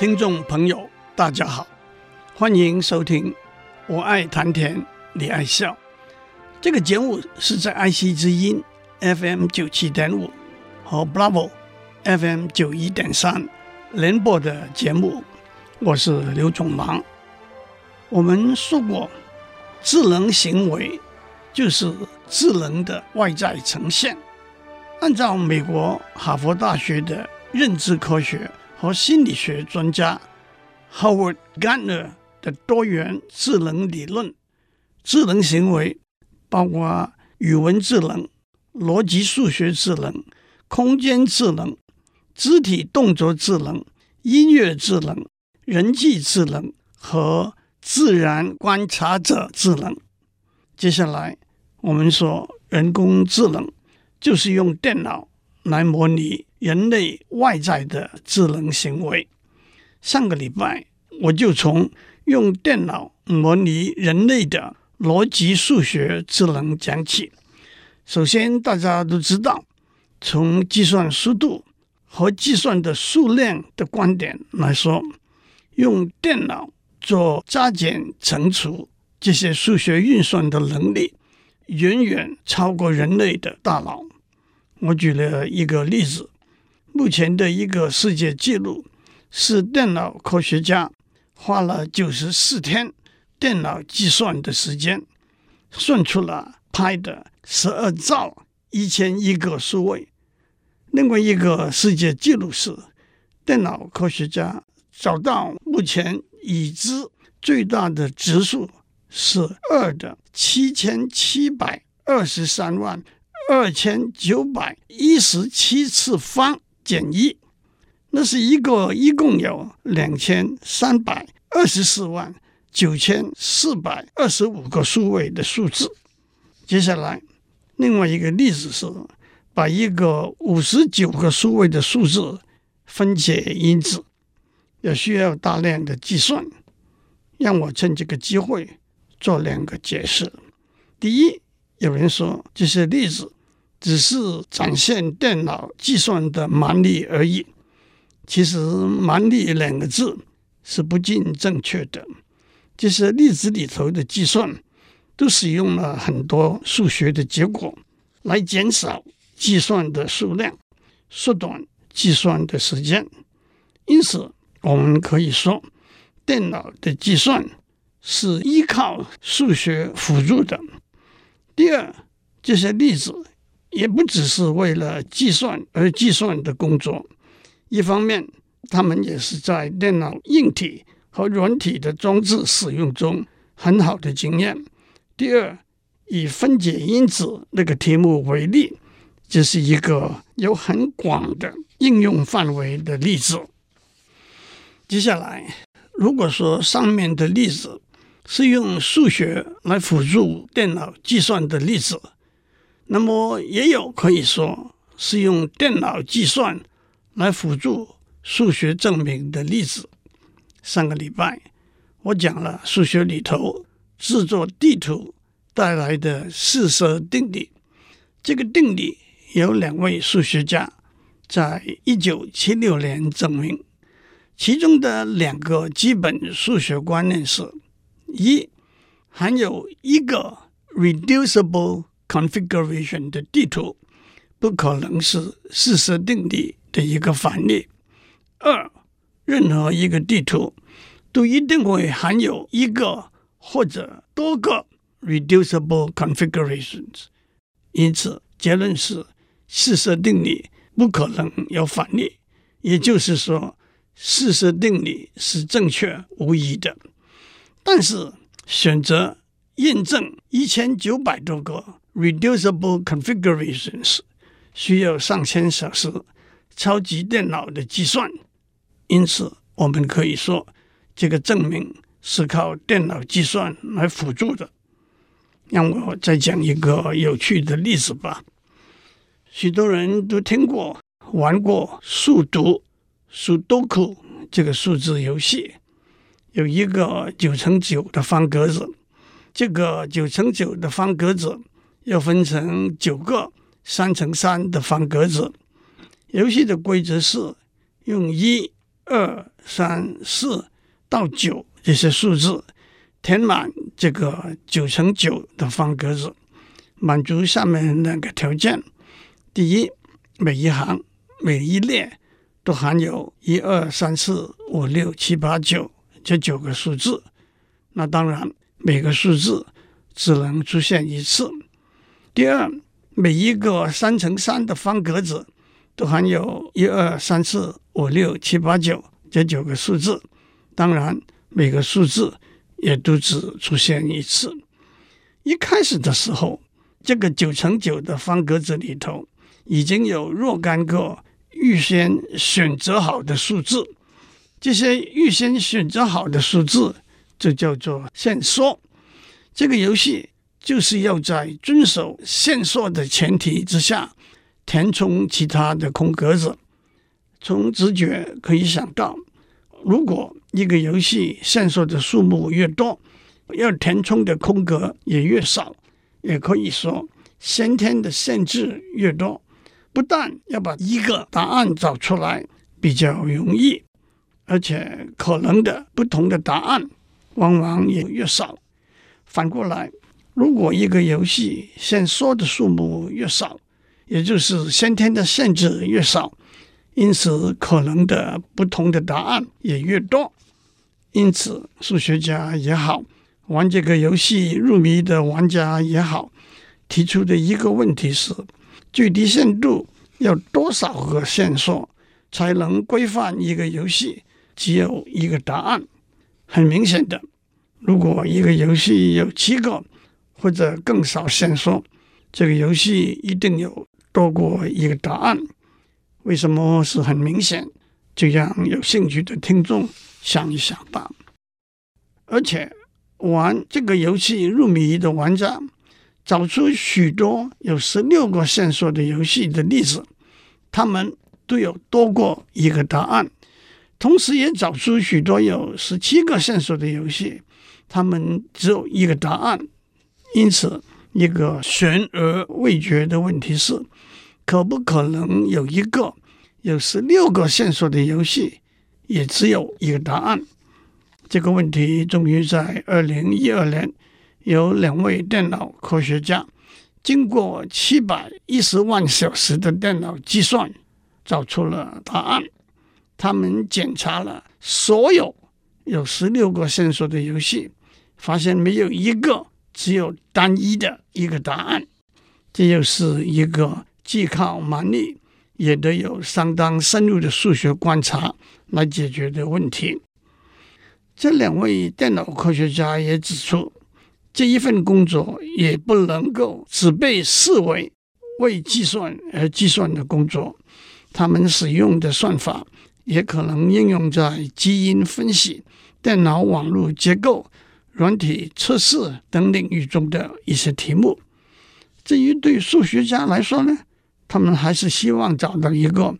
听众朋友，大家好，欢迎收听《我爱谈天，你爱笑》这个节目是在爱惜之音 FM 九七点五和 Bravo FM 九一点三联播的节目。我是刘炯朗。我们说过，智能行为就是智能的外在呈现。按照美国哈佛大学的认知科学。和心理学专家 Howard Gardner 的多元智能理论，智能行为包括语文智能、逻辑数学智能、空间智能、肢体动作智能、音乐智能、人际智能和自然观察者智能。接下来，我们说人工智能就是用电脑来模拟。人类外在的智能行为。上个礼拜我就从用电脑模拟人类的逻辑数学智能讲起。首先，大家都知道，从计算速度和计算的数量的观点来说，用电脑做加减乘除这些数学运算的能力，远远超过人类的大脑。我举了一个例子。目前的一个世界纪录是电脑科学家花了九十四天电脑计算的时间，算出了派的十二兆一千亿个数位。另外一个世界纪录是电脑科学家找到目前已知最大的质数是二的七千七百二十三万二千九百一十七次方。减一，那是一个一共有两千三百二十四万九千四百二十五个数位的数字。接下来，另外一个例子是把一个五十九个数位的数字分解因子，也需要大量的计算。让我趁这个机会做两个解释。第一，有人说这些例子。只是展现电脑计算的蛮力而已。其实“蛮力”两个字是不尽正确的。这些例子里头的计算都使用了很多数学的结果来减少计算的数量，缩短计算的时间。因此，我们可以说，电脑的计算是依靠数学辅助的。第二，这些例子。也不只是为了计算而计算的工作，一方面，他们也是在电脑硬体和软体的装置使用中很好的经验。第二，以分解因子那个题目为例，这是一个有很广的应用范围的例子。接下来，如果说上面的例子是用数学来辅助电脑计算的例子。那么也有可以说是用电脑计算来辅助数学证明的例子。上个礼拜我讲了数学里头制作地图带来的四色定理。这个定理有两位数学家在一九七六年证明，其中的两个基本数学观念是：一，含有一个 reducible configuration 的地图不可能是四色定理的一个反例。二，任何一个地图都一定会含有一个或者多个 reducible configurations。因此，结论是四色定理不可能有反例。也就是说，四色定理是正确无疑的。但是，选择验证一千九百多个。Reducible configurations 需要上千小时，超级电脑的计算，因此我们可以说，这个证明是靠电脑计算来辅助的。让我再讲一个有趣的例子吧。许多人都听过、玩过数独 （Sudoku） 这个数字游戏，有一个九乘九的方格子。这个九乘九的方格子又分成九个三乘三的方格子。游戏的规则是用一、二、三、四到九这些数字填满这个九乘九的方格子，满足下面两个条件。第一，每一行、每一列都含有一二三四五六七八九这九个数字。那当然，每个数字只能出现一次。第二，每一个三乘三的方格子都含有一二三四五六七八九这九个数字。当然，每个数字也都只出现一次。一开始的时候，这个九乘九的方格子里头。已经有若干个预先选择好的数字，这些预先选择好的数字就叫做线索。这个游戏就是要在遵守线索的前提之下填充其他的空格子。从直觉可以想到，如果一个游戏线索的数目越多，要填充的空格也越少，也可以说先天的限制越多。不但要把一个答案找出来比较容易，而且可能的不同的答案往往也越少。反过来，如果一个游戏线索的数目越少，也就是先天的限制越少，因此可能的不同的答案也越多。因此，数学家也好，玩这个游戏入迷的玩家也好，提出的一个问题是。最低限度要多少个线索才能规范一个游戏只有一个答案？很明显的，如果一个游戏有七个或者更少线索，这个游戏一定有多过一个答案。为什么是很明显？就让有兴趣的听众想一想吧。而且玩这个游戏入迷的玩家。找出许多有十六个线索的游戏的例子，他们都有多过一个答案；同时，也找出许多有十七个线索的游戏，他们只有一个答案。因此，一个悬而未决的问题是：可不可能有一个有十六个线索的游戏，也只有一个答案？这个问题终于在二零一二年。有两位电脑科学家经过七百一十万小时的电脑计算，找出了答案。他们检查了所有有十六个线索的游戏，发现没有一个只有单一的一个答案。这又是一个既靠蛮力，也得有相当深入的数学观察来解决的问题。这两位电脑科学家也指出。这一份工作也不能够只被视为为计算而计算的工作，他们使用的算法也可能应用在基因分析、电脑网络结构、软体测试等领域中的一些题目。至于对数学家来说呢，他们还是希望找到一个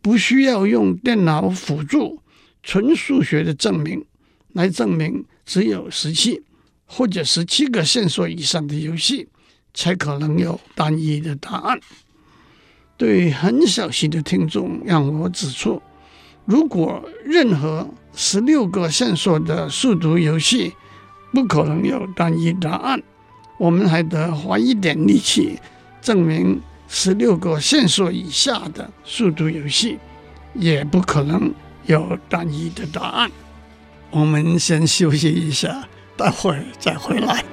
不需要用电脑辅助、纯数学的证明，来证明只有十七。或者十七个线索以上的游戏，才可能有单一的答案。对很小心的听众，让我指出：如果任何十六个线索的数独游戏不可能有单一答案，我们还得花一点力气证明十六个线索以下的数独游戏也不可能有单一的答案。我们先休息一下。待会儿再回来。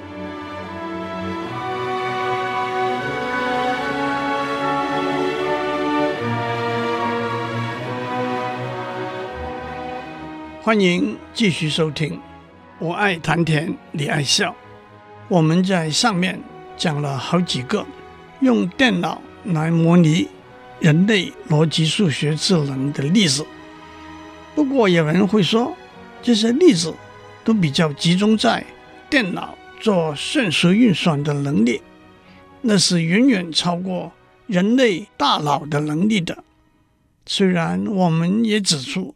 欢迎继续收听。我爱谈天，你爱笑。我们在上面讲了好几个用电脑来模拟人类逻辑数学智能的例子。不过有人会说，这些例子都比较集中在电脑做瞬时运算的能力，那是远远超过人类大脑的能力的。虽然我们也指出，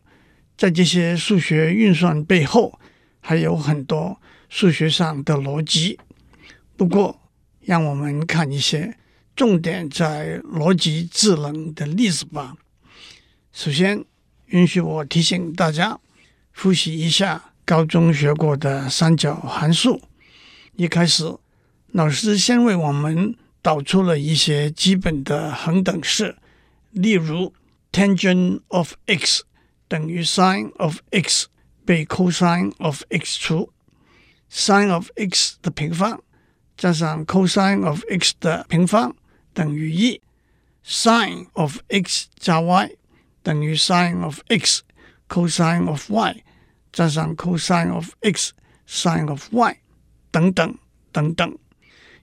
在这些数学运算背后还有很多数学上的逻辑，不过让我们看一些重点在逻辑智能的例子吧。首先，允许我提醒大家复习一下高中学过的三角函数。一开始，老师先为我们导出了一些基本的恒等式，例如。tangent of x 等于 sin of x 被 cosine of x 除 sine of x 的平方加上 cosine of x 的平方等于一 sine of x 加 y 等于 sine of x cosine of y 加上 cosine of x sine of y 等等等等。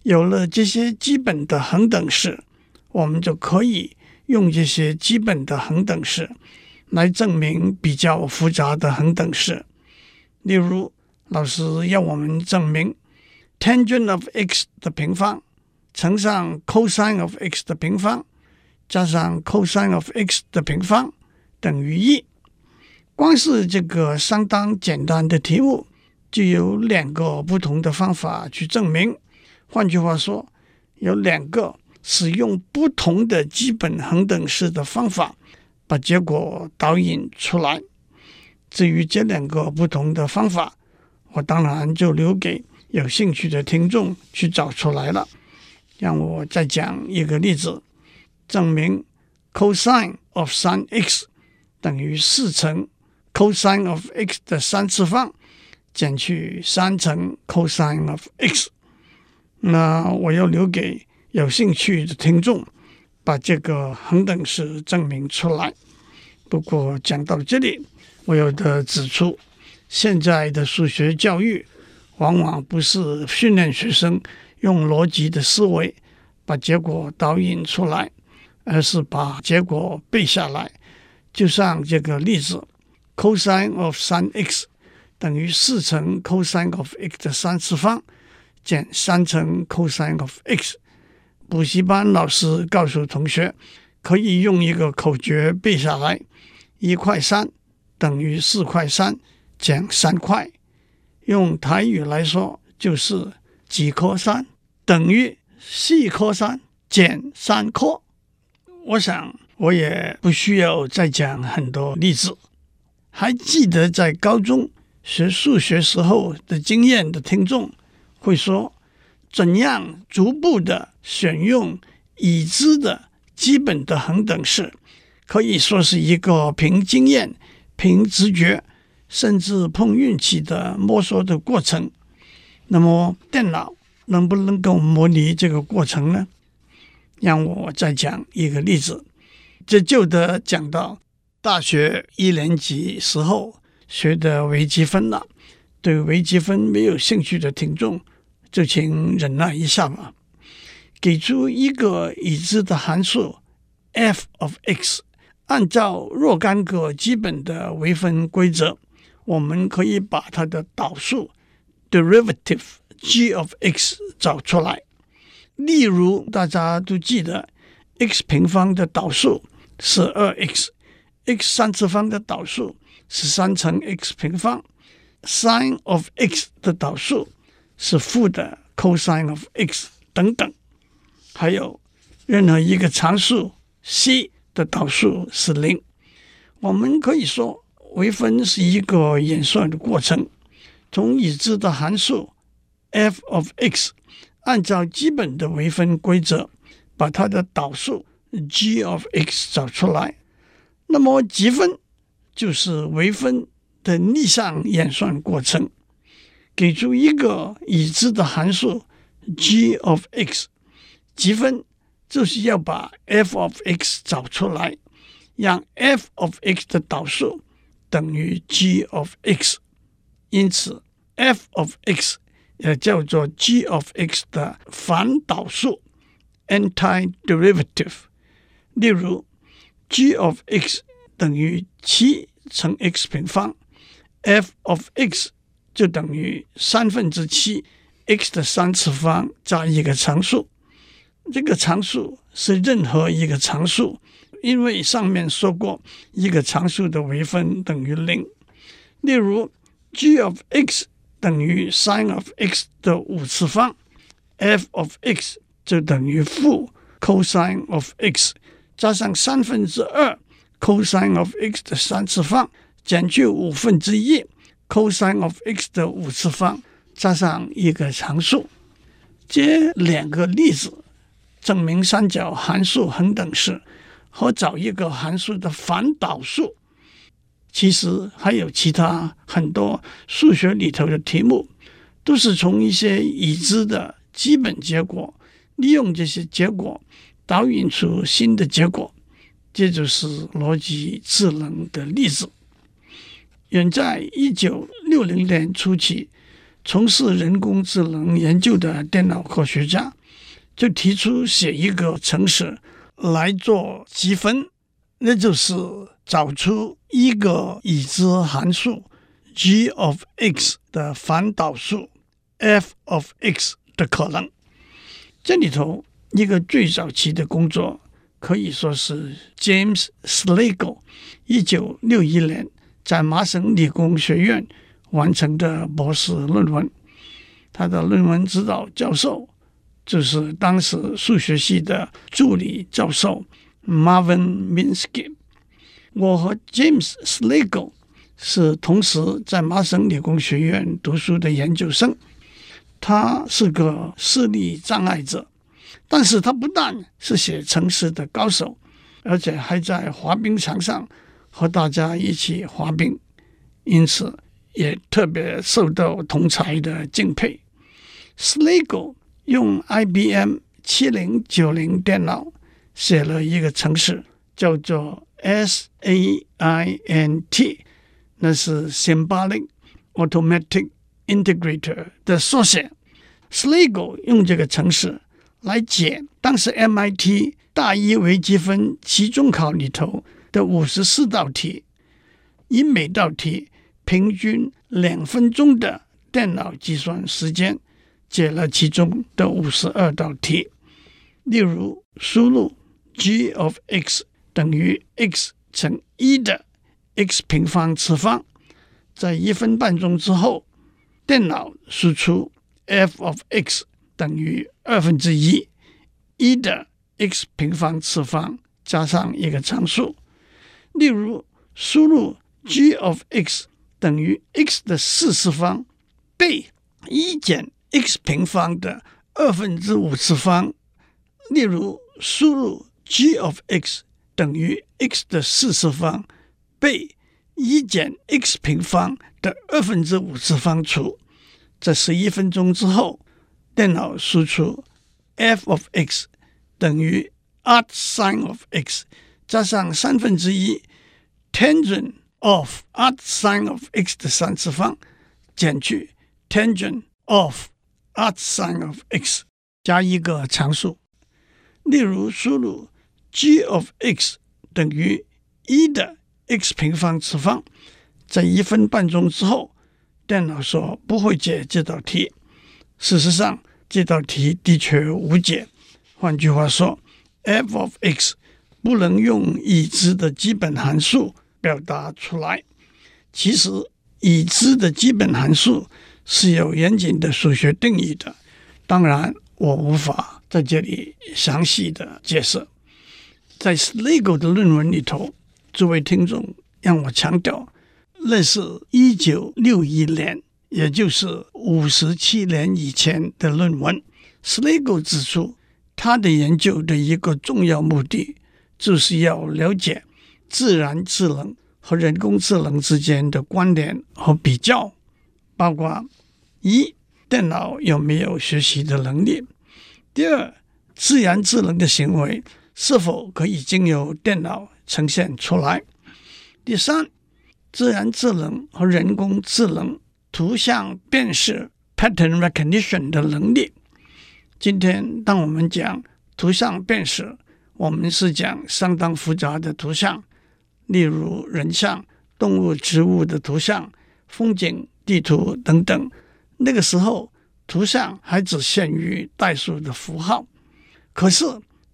有了这些基本的恒等式，我们就可以。用这些基本的恒等式来证明比较复杂的恒等式，例如，老师要我们证明 tangent of x 的平方乘上 cosine of x 的平方加上 cosine of x 的平方等于一。光是这个相当简单的题目，就有两个不同的方法去证明。换句话说，有两个。使用不同的基本恒等式的方法，把结果导引出来。至于这两个不同的方法，我当然就留给有兴趣的听众去找出来了。让我再讲一个例子，证明 cosine of sin x 等于四乘 cosine of x 的三次方减去三乘 cosine of x。那我要留给。有兴趣的听众，把这个恒等式证明出来。不过讲到这里，我有的指出，现在的数学教育往往不是训练学生用逻辑的思维把结果导引出来，而是把结果背下来。就像这个例子，cosine of 3x 等于四乘 cosine of x 的三次方减三乘 cosine of x。补习班老师告诉同学，可以用一个口诀背下来：一块三等于四块三减三块。用台语来说，就是几颗三等于四颗三减三颗。我想我也不需要再讲很多例子。还记得在高中学数学时候的经验的听众会说。怎样逐步的选用已知的基本的恒等式，可以说是一个凭经验、凭直觉，甚至碰运气的摸索的过程。那么，电脑能不能够模拟这个过程呢？让我再讲一个例子。这就得讲到大学一年级时候学的微积分了。对微积分没有兴趣的听众。就请忍耐一下吧。给出一个已知的函数 f of x，按照若干个基本的微分规则，我们可以把它的导数 derivative g of x 找出来。例如，大家都记得 x 平方的导数是二 x，x 三次方的导数是三乘 x 平方，sin of x 的导数。是负的 cosine of x 等等，还有任何一个常数 c 的导数是零。我们可以说，微分是一个演算的过程，从已知的函数 f of x，按照基本的微分规则，把它的导数 g of x 找出来。那么积分就是微分的逆向演算过程。给出一个已知的函数 g of x，积分就是要把 f of x 找出来，让 f of x 的导数等于 g of x，因此 f of x 也叫做 g of x 的反导数 （antiderivative）。例如，g of x 等于七乘 x 平方，f of x 就等于三分之七 x 的三次方加一个常数。这个常数是任何一个常数，因为上面说过，一个常数的微分等于零。例如，g of x 等于 sin of x 的五次方，f of x 就等于负 cosine of x 加上三分之二 cosine of x 的三次方减去五分之一 cosine of x 的五次方加上一个常数。这两个例子证明三角函数恒等式和找一个函数的反导数。其实还有其他很多数学里头的题目，都是从一些已知的基本结果，利用这些结果导引出新的结果。这就是逻辑智能的例子。远在一九六零年初期，从事人工智能研究的电脑科学家就提出写一个程式来做积分，那就是。找出一个已知函数 g of x 的反导数 f of x 的可能。这里头一个最早期的工作可以说是 James Slagle 一九六一年在麻省理工学院完成的博士论文。他的论文指导教授就是当时数学系的助理教授 Marvin Minsky。我和 James Slagle 是同时在麻省理工学院读书的研究生。他是个视力障碍者，但是他不但是写程式的高手，而且还在滑冰场上和大家一起滑冰，因此也特别受到同侪的敬佩。Slagle 用 IBM 七零九零电脑写了一个程式，叫做。S A I N T，那是 Symbolic Automatic Integrator 的缩写。Slagle 用这个程式来解当时 MIT 大一微积分期中考里头的五十四道题，以每道题平均两分钟的电脑计算时间解了其中的五十二道题。例如，输入 g of x。等于 x 乘一的 x 平方次方，在一分半钟之后，电脑输出 f of x 等于二分之一一的 x 平方次方加上一个常数。例如，输入 g of x 等于 x 的四次方被一减 x 平方的二分之五次方。例如，输入 g of x。等于 x 的四次方被一减 x 平方的二分之五次方除，在十一分钟之后，电脑输出 f of x 等于 arcsine of x 加上三分之一 tangent of arcsine of x 的三次方减去 tangent of arcsine of x 加一个常数，例如输入。g of x 等于一的 x 平方次方，在一分半钟之后，电脑说不会解这道题。事实上，这道题的确无解。换句话说，f of x 不能用已知的基本函数表达出来。其实，已知的基本函数是有严谨的数学定义的。当然，我无法在这里详细的解释。在 Slagle 的论文里头，诸位听众让我强调，那是一九六一年，也就是五十七年以前的论文。Slagle 指出，他的研究的一个重要目的，就是要了解自然智能和人工智能之间的关联和比较，包括一，电脑有没有学习的能力；第二，自然智能的行为。是否可以经由电脑呈现出来？第三，自然智能和人工智能图像辨识 （pattern recognition） 的能力。今天，当我们讲图像辨识，我们是讲相当复杂的图像，例如人像、动物、植物的图像、风景、地图等等。那个时候，图像还只限于代数的符号。可是，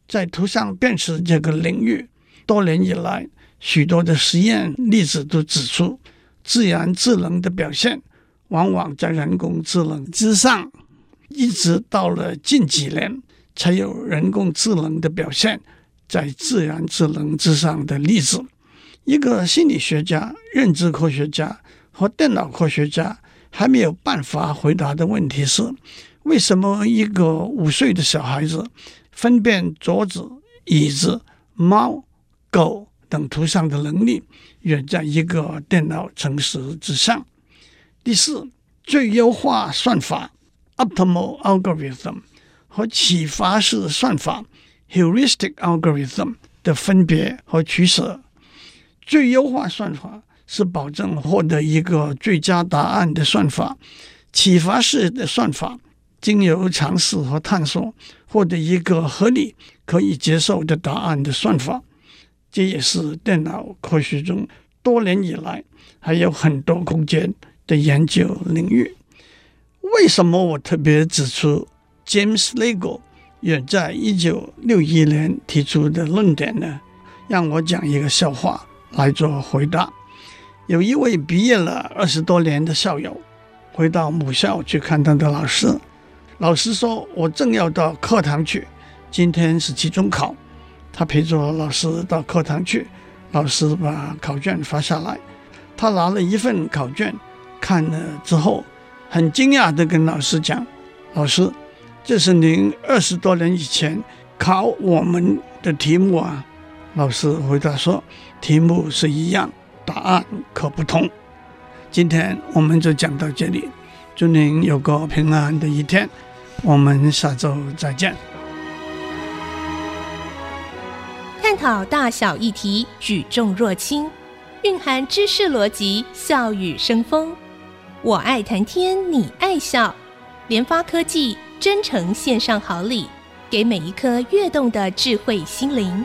在图像辨识这个领域，多年以来，许多的实验例子都指出，自然智能的表现往往在人工智能之上。一直到了近几年，才有人工智能的表现在自然智能之上的例子。一个心理学家、认知科学家和电脑科学家还没有办法回答的问题是：为什么一个五岁的小孩子分辨桌子、椅子、猫、狗等图像的能力远在一个电脑程式之上？第四，最优化算法。Optimal algorithm 和启发式算法 heuristic algorithm 的分别和取舍。最优化算法是保证获得一个最佳答案的算法，启发式的算法经由尝试和探索获得一个合理可以接受的答案的算法。这也是电脑科学中多年以来还有很多空间的研究领域。为什么我特别指出 James Legge 远在一九六一年提出的论点呢？让我讲一个笑话来做回答。有一位毕业了二十多年的校友回到母校去看他的老师，老师说：“我正要到课堂去，今天是期中考。”他陪着老师到课堂去，老师把考卷发下来，他拿了一份考卷看了之后。很惊讶地跟老师讲：“老师，这是您二十多年以前考我们的题目啊。”老师回答说：“题目是一样，答案可不同。”今天我们就讲到这里，祝您有个平安的一天，我们下周再见。探讨大小议题，举重若轻，蕴含知识逻辑，笑语生风。我爱谈天，你爱笑。联发科技真诚献上好礼，给每一颗跃动的智慧心灵。